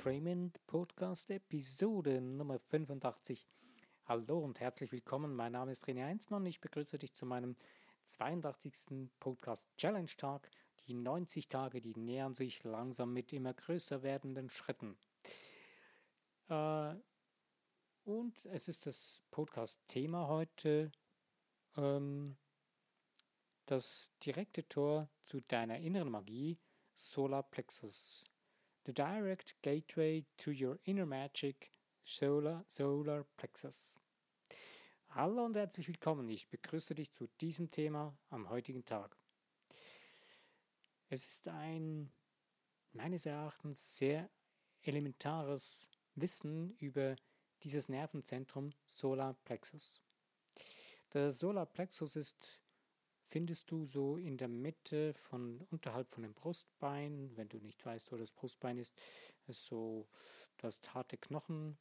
Entrainment Podcast Episode Nummer 85. Hallo und herzlich willkommen. Mein Name ist René Heinzmann. Ich begrüße dich zu meinem 82. Podcast Challenge Tag. Die 90 Tage, die nähern sich langsam mit immer größer werdenden Schritten. Äh, und es ist das Podcast-Thema heute. Ähm, das direkte Tor zu deiner inneren Magie, Solar Plexus. The direct gateway to your inner magic, Solar, Solar Plexus. Hallo und herzlich willkommen. Ich begrüße dich zu diesem Thema am heutigen Tag. Es ist ein meines Erachtens sehr elementares Wissen über dieses Nervenzentrum Solar Plexus. Der Solar Plexus ist findest du so in der Mitte von unterhalb von dem Brustbein, wenn du nicht weißt, wo das Brustbein ist, ist so das harte Knochenbein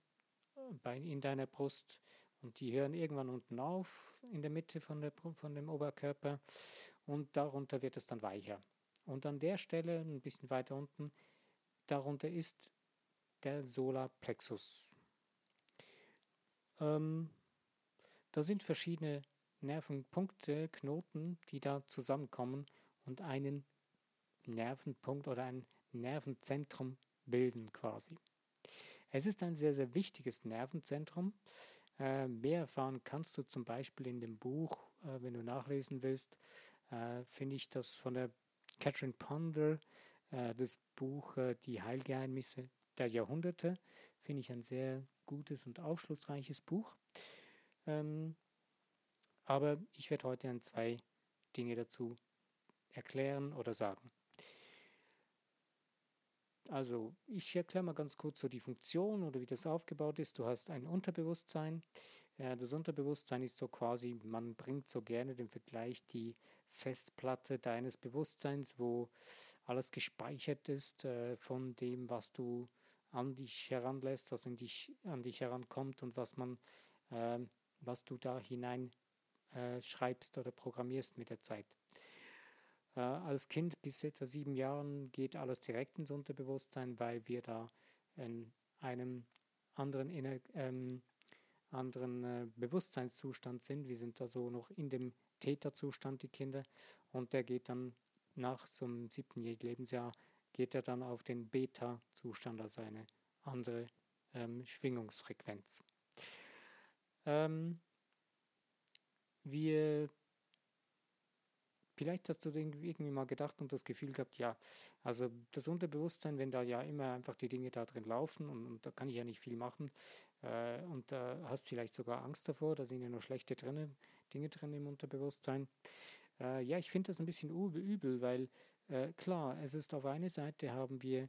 in deiner Brust und die hören irgendwann unten auf in der Mitte von, der, von dem Oberkörper und darunter wird es dann weicher. Und an der Stelle, ein bisschen weiter unten, darunter ist der Solarplexus. Ähm, da sind verschiedene Nervenpunkte, Knoten, die da zusammenkommen und einen Nervenpunkt oder ein Nervenzentrum bilden quasi. Es ist ein sehr, sehr wichtiges Nervenzentrum. Äh, mehr erfahren kannst du zum Beispiel in dem Buch, äh, wenn du nachlesen willst, äh, finde ich das von der Catherine Ponder, äh, das Buch äh, Die Heilgeheimnisse der Jahrhunderte, finde ich ein sehr gutes und aufschlussreiches Buch. Ähm, aber ich werde heute ein, zwei Dinge dazu erklären oder sagen. Also, ich erkläre mal ganz kurz so die Funktion oder wie das aufgebaut ist. Du hast ein Unterbewusstsein. Das Unterbewusstsein ist so quasi, man bringt so gerne den Vergleich, die Festplatte deines Bewusstseins, wo alles gespeichert ist äh, von dem, was du an dich heranlässt, was in dich, an dich herankommt und was man, äh, was du da hinein äh, schreibst oder programmierst mit der Zeit. Äh, als Kind bis etwa sieben Jahren geht alles direkt ins Unterbewusstsein, weil wir da in einem anderen, ähm, anderen äh, Bewusstseinszustand sind. Wir sind da so noch in dem Täterzustand, die Kinder, und der geht dann nach einem siebten Lebensjahr, geht er dann auf den Beta-Zustand, also eine andere ähm, Schwingungsfrequenz. Ähm, wir Vielleicht hast du irgendwie mal gedacht und das Gefühl gehabt, ja, also das Unterbewusstsein, wenn da ja immer einfach die Dinge da drin laufen und, und da kann ich ja nicht viel machen äh, und da äh, hast vielleicht sogar Angst davor, da sind ja nur schlechte drinne, Dinge drin im Unterbewusstsein. Äh, ja, ich finde das ein bisschen übel, weil äh, klar, es ist auf einer Seite haben wir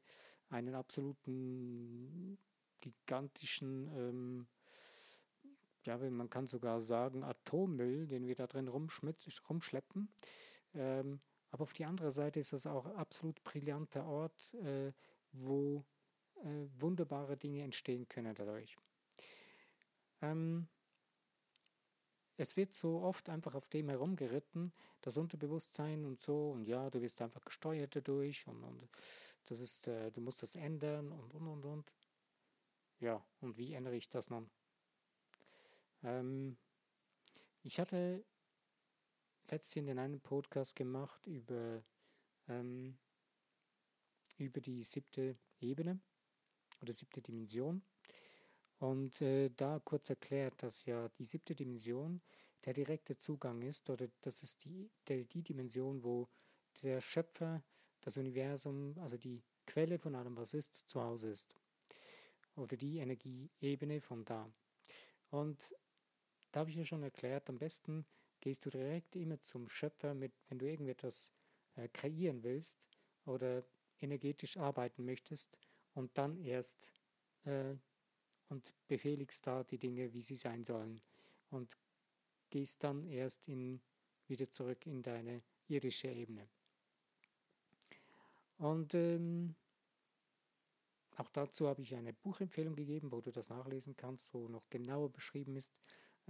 einen absoluten gigantischen ähm, ja, man kann sogar sagen, Atommüll, den wir da drin rumschleppen. Ähm, aber auf die andere Seite ist das auch ein absolut brillanter Ort, äh, wo äh, wunderbare Dinge entstehen können dadurch. Ähm, es wird so oft einfach auf dem herumgeritten, das Unterbewusstsein und so, und ja, du wirst einfach gesteuert dadurch und, und das ist, äh, du musst das ändern und und und und. Ja, und wie ändere ich das nun? Ähm, ich hatte letztens in einem Podcast gemacht über, ähm, über die siebte Ebene oder siebte Dimension. Und äh, da kurz erklärt, dass ja die siebte Dimension der direkte Zugang ist, oder das ist die, der, die Dimension, wo der Schöpfer, das Universum, also die Quelle von allem, was ist, zu Hause ist. Oder die Energieebene von da. Und da habe ich ja schon erklärt, am besten gehst du direkt immer zum Schöpfer, mit, wenn du irgendetwas äh, kreieren willst oder energetisch arbeiten möchtest und dann erst äh, und befehligst da die Dinge, wie sie sein sollen und gehst dann erst in, wieder zurück in deine irdische Ebene. Und ähm, auch dazu habe ich eine Buchempfehlung gegeben, wo du das nachlesen kannst, wo noch genauer beschrieben ist,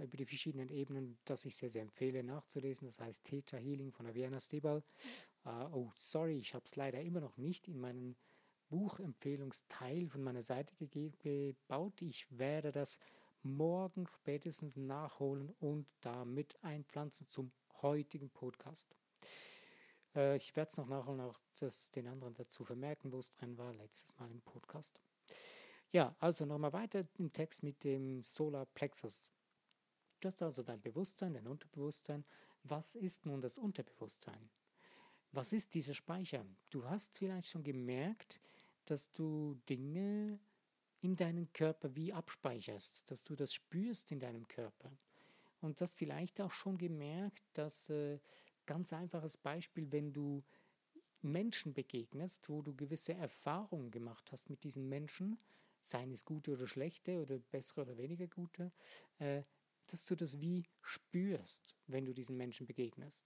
über die verschiedenen Ebenen, das ich sehr, sehr empfehle nachzulesen. Das heißt Theta Healing von Aviana Stebal. Uh, oh, sorry, ich habe es leider immer noch nicht in meinen Buchempfehlungsteil von meiner Seite gebaut. Ich werde das morgen spätestens nachholen und damit einpflanzen zum heutigen Podcast. Äh, ich werde es noch nachholen, auch das, den anderen dazu vermerken, wo es drin war, letztes Mal im Podcast. Ja, also nochmal weiter im Text mit dem Solar Plexus. Du hast also dein Bewusstsein, dein Unterbewusstsein. Was ist nun das Unterbewusstsein? Was ist dieser Speicher? Du hast vielleicht schon gemerkt, dass du Dinge in deinen Körper wie abspeicherst, dass du das spürst in deinem Körper. Und das vielleicht auch schon gemerkt, dass äh, ganz einfaches Beispiel, wenn du Menschen begegnest, wo du gewisse Erfahrungen gemacht hast mit diesen Menschen, seien es gute oder schlechte oder bessere oder weniger gute, äh, dass du das wie spürst, wenn du diesen Menschen begegnest.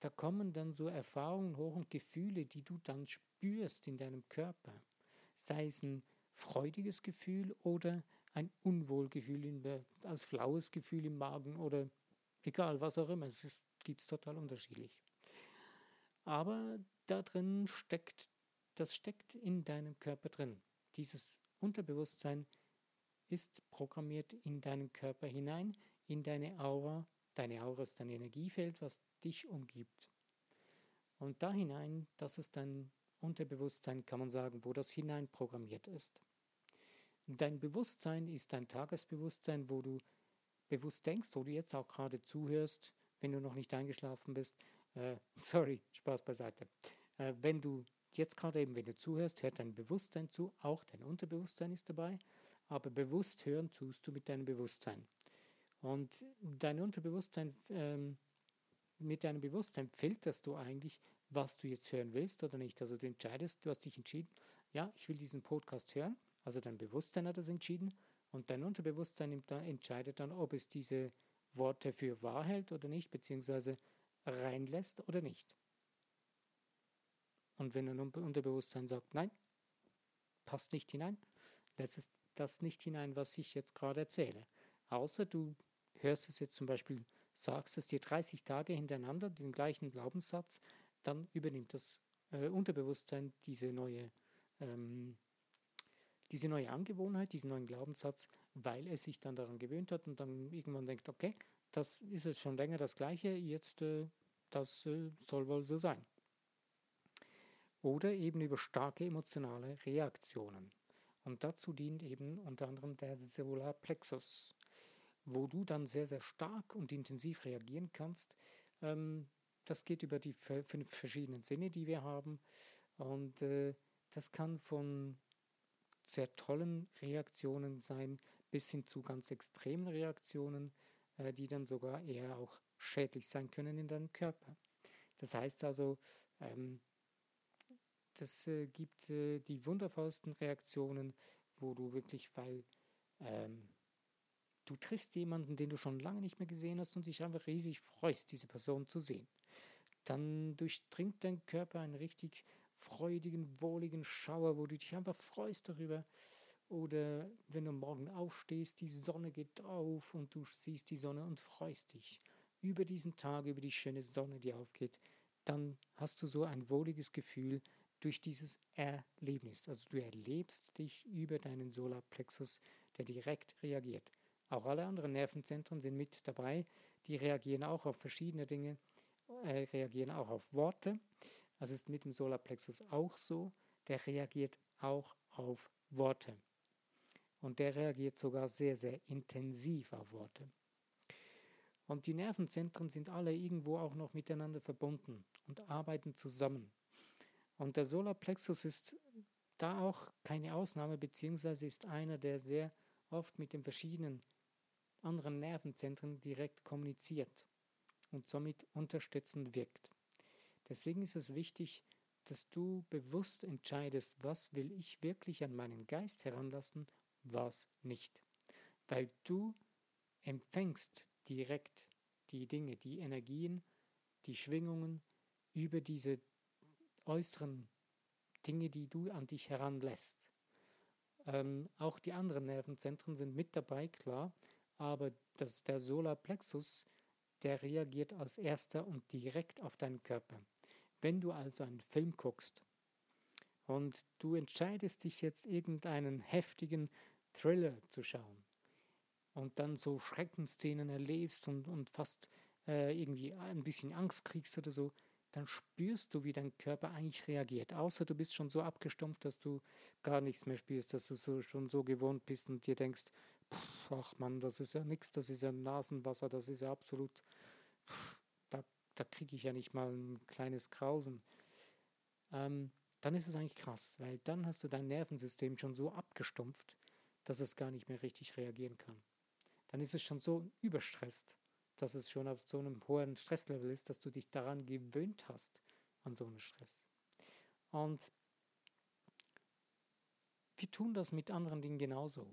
Da kommen dann so Erfahrungen hoch und Gefühle, die du dann spürst in deinem Körper. Sei es ein freudiges Gefühl oder ein Unwohlgefühl, als flaues Gefühl im Magen oder egal, was auch immer. Es gibt es total unterschiedlich. Aber da drin steckt, das steckt in deinem Körper drin. Dieses Unterbewusstsein ist programmiert in deinen Körper hinein, in deine Aura. Deine Aura ist dein Energiefeld, was dich umgibt. Und da hinein, das ist dein Unterbewusstsein, kann man sagen, wo das hinein programmiert ist. Dein Bewusstsein ist dein Tagesbewusstsein, wo du bewusst denkst, wo du jetzt auch gerade zuhörst, wenn du noch nicht eingeschlafen bist. Äh, sorry, Spaß beiseite. Äh, wenn du jetzt gerade eben, wenn du zuhörst, hört dein Bewusstsein zu, auch dein Unterbewusstsein ist dabei, aber bewusst hören tust du mit deinem Bewusstsein. Und dein Unterbewusstsein, ähm, mit deinem Bewusstsein filterst du eigentlich, was du jetzt hören willst oder nicht. Also du entscheidest, du hast dich entschieden, ja, ich will diesen Podcast hören, also dein Bewusstsein hat das entschieden und dein Unterbewusstsein entscheidet dann, ob es diese Worte für wahr hält oder nicht, beziehungsweise reinlässt oder nicht. Und wenn ein Unterbewusstsein sagt, nein, passt nicht hinein, lässt es das nicht hinein, was ich jetzt gerade erzähle. Außer du hörst es jetzt zum Beispiel, sagst es dir 30 Tage hintereinander, den gleichen Glaubenssatz, dann übernimmt das äh, Unterbewusstsein diese neue, ähm, diese neue Angewohnheit, diesen neuen Glaubenssatz, weil es sich dann daran gewöhnt hat und dann irgendwann denkt, okay, das ist jetzt schon länger das Gleiche, jetzt äh, das äh, soll wohl so sein. Oder eben über starke emotionale Reaktionen. Und dazu dient eben unter anderem der Solarplexus, wo du dann sehr, sehr stark und intensiv reagieren kannst. Ähm, das geht über die fünf verschiedenen Sinne, die wir haben. Und äh, das kann von sehr tollen Reaktionen sein bis hin zu ganz extremen Reaktionen, äh, die dann sogar eher auch schädlich sein können in deinem Körper. Das heißt also, ähm, das äh, gibt äh, die wundervollsten Reaktionen, wo du wirklich, weil ähm, du triffst jemanden, den du schon lange nicht mehr gesehen hast und dich einfach riesig freust, diese Person zu sehen. Dann durchdringt dein Körper einen richtig freudigen, wohligen Schauer, wo du dich einfach freust darüber. Oder wenn du morgen aufstehst, die Sonne geht auf und du siehst die Sonne und freust dich über diesen Tag, über die schöne Sonne, die aufgeht, dann hast du so ein wohliges Gefühl, durch dieses Erlebnis. Also du erlebst dich über deinen Solarplexus, der direkt reagiert. Auch alle anderen Nervenzentren sind mit dabei, die reagieren auch auf verschiedene Dinge, äh, reagieren auch auf Worte. Also ist mit dem Solarplexus auch so, der reagiert auch auf Worte. Und der reagiert sogar sehr, sehr intensiv auf Worte. Und die Nervenzentren sind alle irgendwo auch noch miteinander verbunden und arbeiten zusammen. Und der Solarplexus ist da auch keine Ausnahme, beziehungsweise ist einer, der sehr oft mit den verschiedenen anderen Nervenzentren direkt kommuniziert und somit unterstützend wirkt. Deswegen ist es wichtig, dass du bewusst entscheidest, was will ich wirklich an meinen Geist heranlassen, was nicht. Weil du empfängst direkt die Dinge, die Energien, die Schwingungen über diese äußeren Dinge, die du an dich heranlässt. Ähm, auch die anderen Nervenzentren sind mit dabei, klar, aber das, der Solarplexus, der reagiert als erster und direkt auf deinen Körper. Wenn du also einen Film guckst und du entscheidest dich jetzt irgendeinen heftigen Thriller zu schauen und dann so Schreckensszenen erlebst und, und fast äh, irgendwie ein bisschen Angst kriegst oder so, dann spürst du, wie dein Körper eigentlich reagiert. Außer du bist schon so abgestumpft, dass du gar nichts mehr spürst, dass du so, schon so gewohnt bist und dir denkst, pff, ach Mann, das ist ja nichts, das ist ja Nasenwasser, das ist ja absolut, pff, da, da kriege ich ja nicht mal ein kleines Grausen. Ähm, dann ist es eigentlich krass, weil dann hast du dein Nervensystem schon so abgestumpft, dass es gar nicht mehr richtig reagieren kann. Dann ist es schon so überstresst, dass es schon auf so einem hohen Stresslevel ist, dass du dich daran gewöhnt hast, an so einen Stress. Und wir tun das mit anderen Dingen genauso.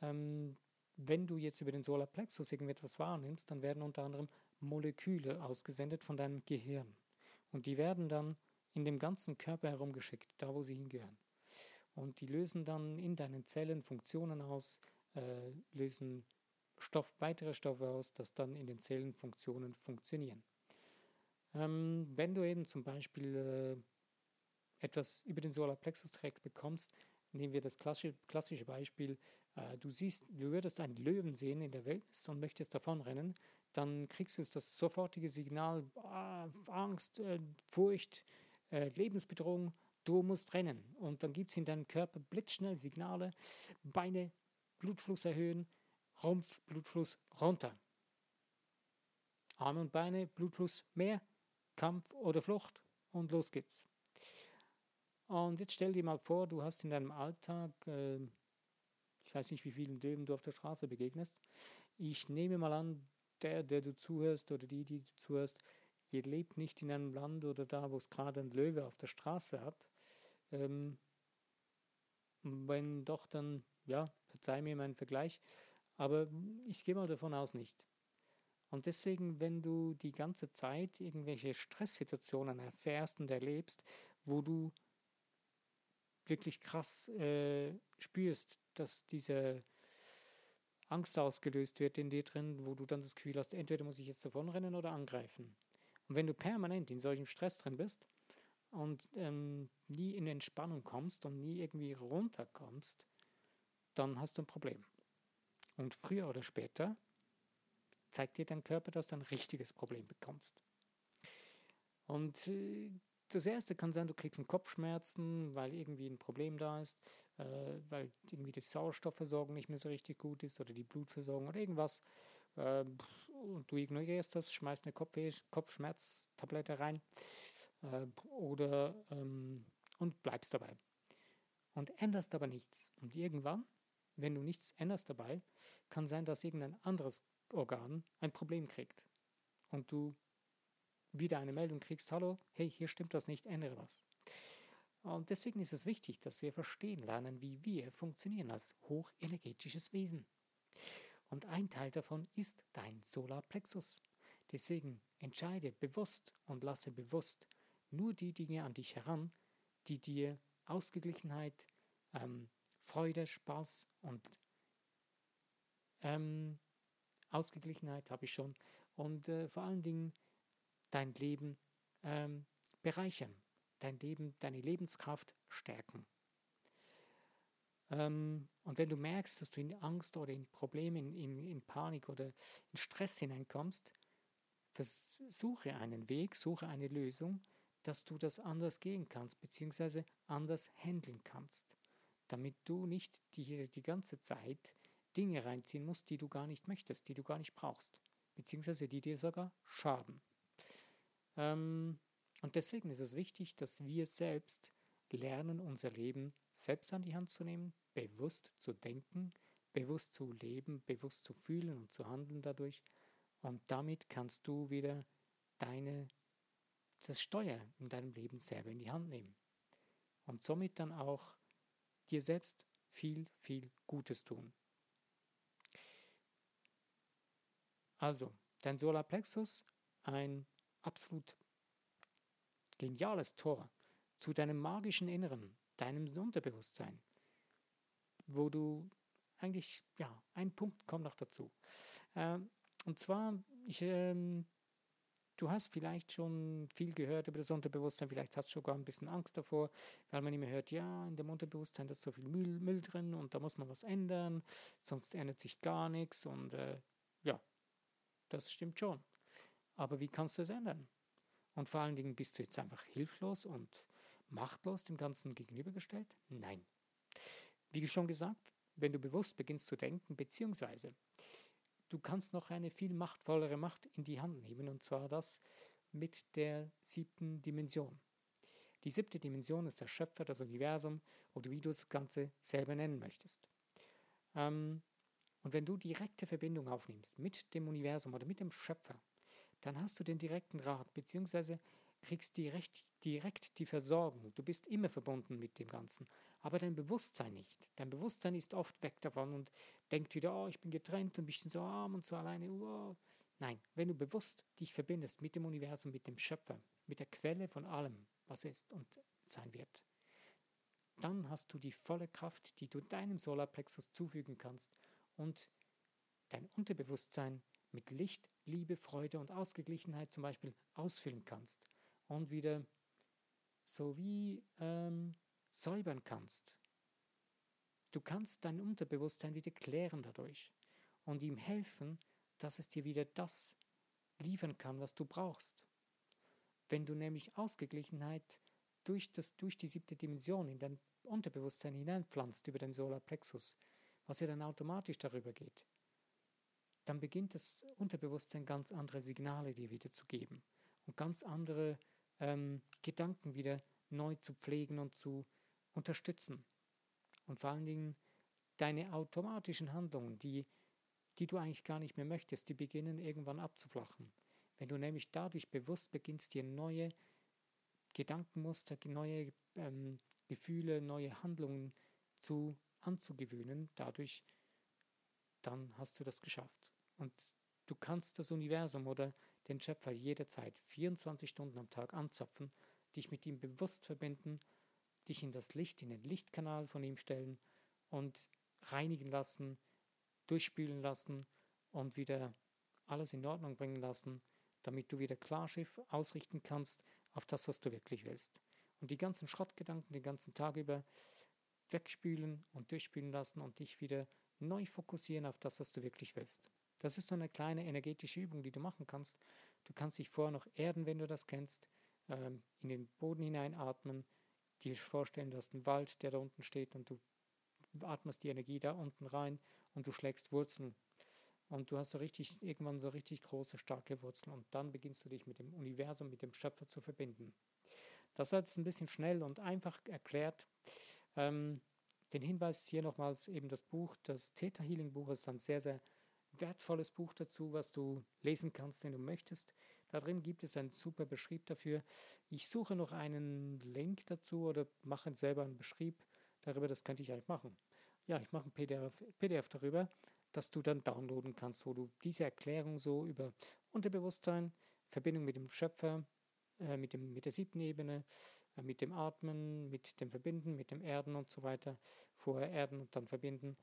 Ähm, wenn du jetzt über den Solarplexus irgendetwas wahrnimmst, dann werden unter anderem Moleküle ausgesendet von deinem Gehirn. Und die werden dann in dem ganzen Körper herumgeschickt, da wo sie hingehören. Und die lösen dann in deinen Zellen Funktionen aus, äh, lösen Stoff, weitere Stoffe aus, dass dann in den Zellenfunktionen funktionieren. Ähm, wenn du eben zum Beispiel äh, etwas über den Solarplexus-Trakt bekommst, nehmen wir das klassische, klassische Beispiel, äh, du siehst, du würdest einen Löwen sehen in der Wildnis und möchtest davonrennen, dann kriegst du das sofortige Signal, äh, Angst, äh, Furcht, äh, Lebensbedrohung, du musst rennen. Und dann gibt es in deinem Körper blitzschnell Signale, Beine, Blutfluss erhöhen, Rumpf, Blutfluss runter. Arme und Beine, Blutfluss mehr, Kampf oder Flucht und los geht's. Und jetzt stell dir mal vor, du hast in deinem Alltag, äh, ich weiß nicht, wie vielen Löwen du auf der Straße begegnest. Ich nehme mal an, der, der du zuhörst oder die, die du zuhörst, ihr lebt nicht in einem Land oder da, wo es gerade ein Löwe auf der Straße hat. Ähm, wenn doch, dann, ja, verzeih mir meinen Vergleich, aber ich gehe mal davon aus nicht. Und deswegen, wenn du die ganze Zeit irgendwelche Stresssituationen erfährst und erlebst, wo du wirklich krass äh, spürst, dass diese Angst ausgelöst wird in dir drin, wo du dann das Gefühl hast, entweder muss ich jetzt davonrennen oder angreifen. Und wenn du permanent in solchem Stress drin bist und ähm, nie in Entspannung kommst und nie irgendwie runterkommst, dann hast du ein Problem. Und früher oder später zeigt dir dein Körper, dass du ein richtiges Problem bekommst. Und äh, das erste kann sein, du kriegst einen Kopfschmerzen, weil irgendwie ein Problem da ist, äh, weil irgendwie die Sauerstoffversorgung nicht mehr so richtig gut ist oder die Blutversorgung oder irgendwas. Äh, und du ignorierst das, schmeißt eine Kopfschmerztablette rein äh, oder ähm, und bleibst dabei. Und änderst aber nichts. Und irgendwann wenn du nichts änderst dabei, kann sein, dass irgendein anderes Organ ein Problem kriegt. Und du wieder eine Meldung kriegst, hallo, hey, hier stimmt das nicht, ändere was. Und deswegen ist es wichtig, dass wir verstehen lernen, wie wir funktionieren als hochenergetisches Wesen. Und ein Teil davon ist dein Solarplexus. Deswegen entscheide bewusst und lasse bewusst nur die Dinge an dich heran, die dir Ausgeglichenheit, ähm, Freude, Spaß und ähm, Ausgeglichenheit habe ich schon. Und äh, vor allen Dingen dein Leben ähm, bereichern, dein Leben, deine Lebenskraft stärken. Ähm, und wenn du merkst, dass du in Angst oder in Probleme, in, in, in Panik oder in Stress hineinkommst, versuche einen Weg, suche eine Lösung, dass du das anders gehen kannst, beziehungsweise anders handeln kannst damit du nicht die, die ganze Zeit Dinge reinziehen musst, die du gar nicht möchtest, die du gar nicht brauchst, beziehungsweise die dir sogar schaden. Ähm, und deswegen ist es wichtig, dass wir selbst lernen, unser Leben selbst an die Hand zu nehmen, bewusst zu denken, bewusst zu leben, bewusst zu fühlen und zu handeln dadurch. Und damit kannst du wieder deine, das Steuer in deinem Leben selber in die Hand nehmen. Und somit dann auch dir selbst viel, viel Gutes tun. Also, dein Solarplexus, ein absolut geniales Tor zu deinem magischen Inneren, deinem Unterbewusstsein, wo du eigentlich, ja, ein Punkt kommt noch dazu. Ähm, und zwar, ich ähm, du hast vielleicht schon viel gehört über das Unterbewusstsein, vielleicht hast du sogar ein bisschen Angst davor, weil man immer hört, ja, in dem Unterbewusstsein ist so viel Müll, Müll drin und da muss man was ändern, sonst ändert sich gar nichts und äh, ja, das stimmt schon. Aber wie kannst du es ändern? Und vor allen Dingen bist du jetzt einfach hilflos und machtlos dem Ganzen gegenübergestellt? Nein. Wie schon gesagt, wenn du bewusst beginnst zu denken, beziehungsweise du kannst noch eine viel machtvollere Macht in die Hand nehmen, und zwar das mit der siebten Dimension. Die siebte Dimension ist der Schöpfer, das Universum oder wie du das Ganze selber nennen möchtest. Ähm, und wenn du direkte Verbindung aufnimmst mit dem Universum oder mit dem Schöpfer, dann hast du den direkten Rat, beziehungsweise kriegst direkt, direkt die Versorgung. Du bist immer verbunden mit dem Ganzen, aber dein Bewusstsein nicht. Dein Bewusstsein ist oft weg davon und denkt wieder, oh, ich bin getrennt und bin so arm und so alleine. Oh. Nein, wenn du bewusst dich verbindest mit dem Universum, mit dem Schöpfer, mit der Quelle von allem, was ist und sein wird, dann hast du die volle Kraft, die du deinem Solarplexus zufügen kannst und dein Unterbewusstsein mit Licht, Liebe, Freude und Ausgeglichenheit zum Beispiel ausfüllen kannst und wieder so wie ähm, säubern kannst. Du kannst dein Unterbewusstsein wieder klären dadurch und ihm helfen, dass es dir wieder das liefern kann, was du brauchst. Wenn du nämlich Ausgeglichenheit durch, das, durch die siebte Dimension in dein Unterbewusstsein hineinpflanzt über den Solarplexus, was ja dann automatisch darüber geht, dann beginnt das Unterbewusstsein ganz andere Signale dir wieder zu geben und ganz andere ähm, Gedanken wieder neu zu pflegen und zu unterstützen. Und vor allen Dingen deine automatischen Handlungen, die, die du eigentlich gar nicht mehr möchtest, die beginnen irgendwann abzuflachen. Wenn du nämlich dadurch bewusst beginnst, dir neue Gedankenmuster, neue ähm, Gefühle, neue Handlungen zu anzugewöhnen, dadurch, dann hast du das geschafft. Und du kannst das Universum oder den Schöpfer jederzeit 24 Stunden am Tag anzapfen, dich mit ihm bewusst verbinden, dich in das Licht, in den Lichtkanal von ihm stellen und reinigen lassen, durchspülen lassen und wieder alles in Ordnung bringen lassen, damit du wieder Klarschiff ausrichten kannst auf das, was du wirklich willst. Und die ganzen Schrottgedanken den ganzen Tag über wegspülen und durchspülen lassen und dich wieder neu fokussieren auf das, was du wirklich willst. Das ist so eine kleine energetische Übung, die du machen kannst. Du kannst dich vorher noch erden, wenn du das kennst, ähm, in den Boden hineinatmen, dir vorstellen, du hast einen Wald, der da unten steht und du atmest die Energie da unten rein und du schlägst Wurzeln. Und du hast so richtig, irgendwann so richtig große, starke Wurzeln und dann beginnst du dich mit dem Universum, mit dem Schöpfer zu verbinden. Das war jetzt ein bisschen schnell und einfach erklärt. Ähm, den Hinweis hier nochmals eben das Buch, das Theta Healing Buch ist ein sehr, sehr wertvolles Buch dazu, was du lesen kannst, wenn du möchtest. Da drin gibt es einen super Beschrieb dafür. Ich suche noch einen Link dazu oder mache selber einen Beschrieb darüber. Das könnte ich eigentlich machen. Ja, ich mache ein PDF, PDF darüber, dass du dann downloaden kannst, wo du diese Erklärung so über Unterbewusstsein, Verbindung mit dem Schöpfer, äh, mit, dem, mit der siebten Ebene, äh, mit dem Atmen, mit dem Verbinden, mit dem Erden und so weiter, vorher erden und dann verbinden,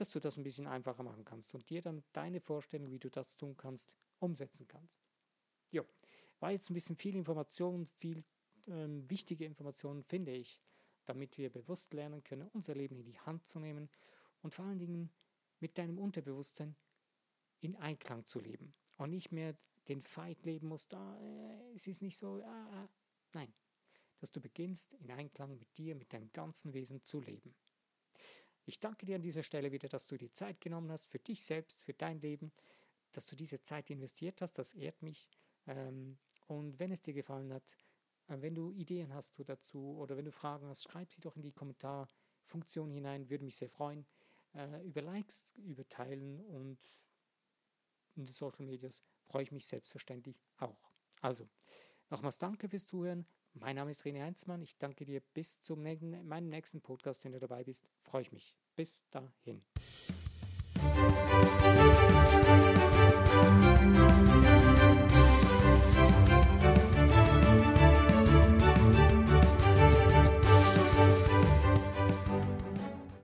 dass du das ein bisschen einfacher machen kannst und dir dann deine Vorstellung, wie du das tun kannst, umsetzen kannst. Ja, war jetzt ein bisschen viel Information, viel ähm, wichtige Informationen, finde ich, damit wir bewusst lernen können, unser Leben in die Hand zu nehmen und vor allen Dingen mit deinem Unterbewusstsein in Einklang zu leben und nicht mehr den Fight leben musst, ah, es ist nicht so, ah, ah. nein, dass du beginnst in Einklang mit dir, mit deinem ganzen Wesen zu leben. Ich danke dir an dieser Stelle wieder, dass du die Zeit genommen hast für dich selbst, für dein Leben, dass du diese Zeit investiert hast, das ehrt mich. Ähm, und wenn es dir gefallen hat, äh, wenn du Ideen hast dazu oder wenn du Fragen hast, schreib sie doch in die Kommentarfunktion hinein, würde mich sehr freuen. Äh, über Likes, über Teilen und in den Social Medias freue ich mich selbstverständlich auch. Also, nochmals danke fürs Zuhören. Mein Name ist René Heinzmann. Ich danke dir bis zum nächsten, meinem nächsten Podcast, wenn du dabei bist. Freue ich mich. Bis dahin.